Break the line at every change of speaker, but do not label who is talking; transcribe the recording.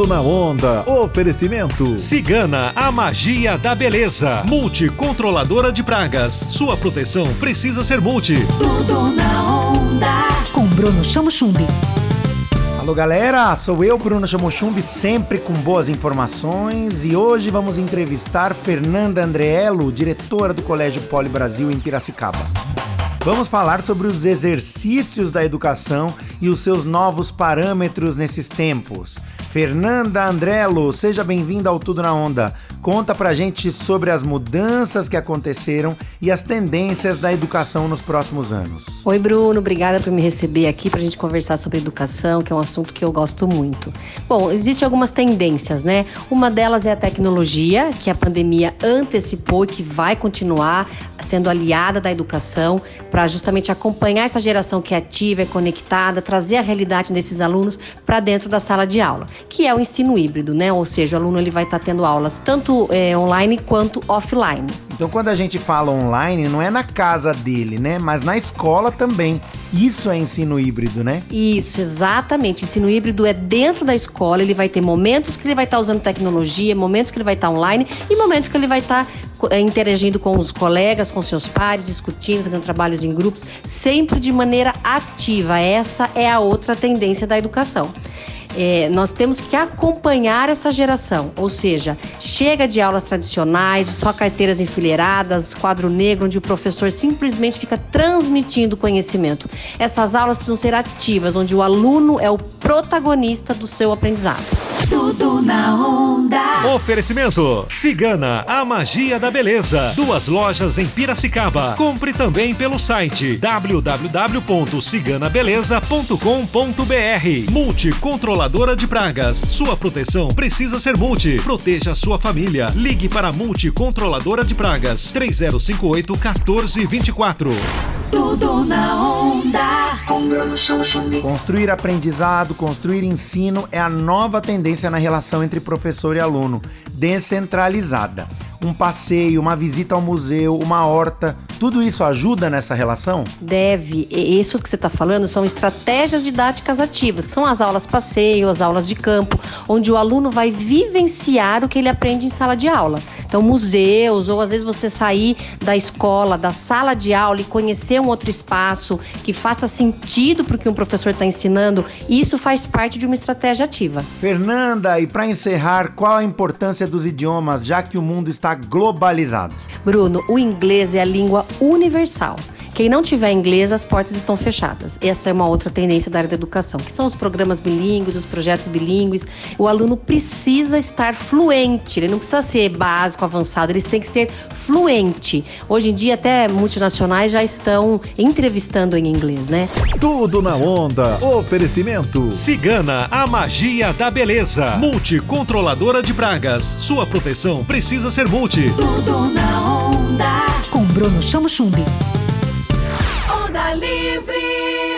Tudo na onda. Oferecimento.
Cigana, a magia da beleza. Multicontroladora de pragas. Sua proteção precisa ser multi.
Tudo na onda.
Com Bruno Chamo Chumbi.
Alô galera, sou eu, Bruno Chamochumbi, sempre com boas informações e hoje vamos entrevistar Fernanda Andreello, diretora do Colégio Poli Brasil em Piracicaba. Vamos falar sobre os exercícios da educação e os seus novos parâmetros nesses tempos. Fernanda Andrello, seja bem-vinda ao Tudo na Onda. Conta pra gente sobre as mudanças que aconteceram e as tendências da educação nos próximos anos.
Oi, Bruno, obrigada por me receber aqui pra gente conversar sobre educação, que é um assunto que eu gosto muito. Bom, existem algumas tendências, né? Uma delas é a tecnologia, que a pandemia antecipou e que vai continuar sendo aliada da educação para justamente acompanhar essa geração que é ativa, é conectada, trazer a realidade desses alunos para dentro da sala de aula que é o ensino híbrido, né? Ou seja, o aluno ele vai estar tá tendo aulas tanto é, online quanto offline.
Então, quando a gente fala online, não é na casa dele, né? Mas na escola também. Isso é ensino híbrido, né?
Isso, exatamente. Ensino híbrido é dentro da escola, ele vai ter momentos que ele vai estar tá usando tecnologia, momentos que ele vai estar tá online e momentos que ele vai estar é, interagindo com os colegas, com seus pares, discutindo, fazendo trabalhos em grupos, sempre de maneira ativa. Essa é a outra tendência da educação. É, nós temos que acompanhar essa geração, ou seja, chega de aulas tradicionais, só carteiras enfileiradas, quadro negro, onde o professor simplesmente fica transmitindo conhecimento. Essas aulas precisam ser ativas, onde o aluno é o protagonista do seu aprendizado.
Tudo na onda.
Oferecimento: Cigana, a magia da beleza. Duas lojas em Piracicaba. Compre também pelo site www.ciganabeleza.com.br. Multicontroladora de pragas. Sua proteção precisa ser multi. Proteja sua família. Ligue para a Multicontroladora de Pragas 3058 1424.
Tudo na onda.
Construir aprendizado, construir ensino é a nova tendência na relação entre professor e aluno, descentralizada um passeio, uma visita ao museu, uma horta, tudo isso ajuda nessa relação?
Deve. Isso que você está falando são estratégias didáticas ativas, que são as aulas passeio, as aulas de campo, onde o aluno vai vivenciar o que ele aprende em sala de aula. Então, museus, ou às vezes você sair da escola, da sala de aula e conhecer um outro espaço que faça sentido para o que um professor está ensinando, isso faz parte de uma estratégia ativa.
Fernanda, e para encerrar, qual a importância dos idiomas, já que o mundo está globalizado.
Bruno, o inglês é a língua universal. Quem não tiver inglês, as portas estão fechadas. Essa é uma outra tendência da área da educação, que são os programas bilíngues, os projetos bilíngues. O aluno precisa estar fluente, ele não precisa ser básico, avançado, ele tem que ser fluente. Hoje em dia, até multinacionais já estão entrevistando em inglês, né?
Tudo na onda. Oferecimento.
Cigana, a magia da beleza. Multicontroladora de pragas. Sua proteção precisa ser multi.
Tudo na onda.
Com Bruno Chamo Chumbi.
Livre!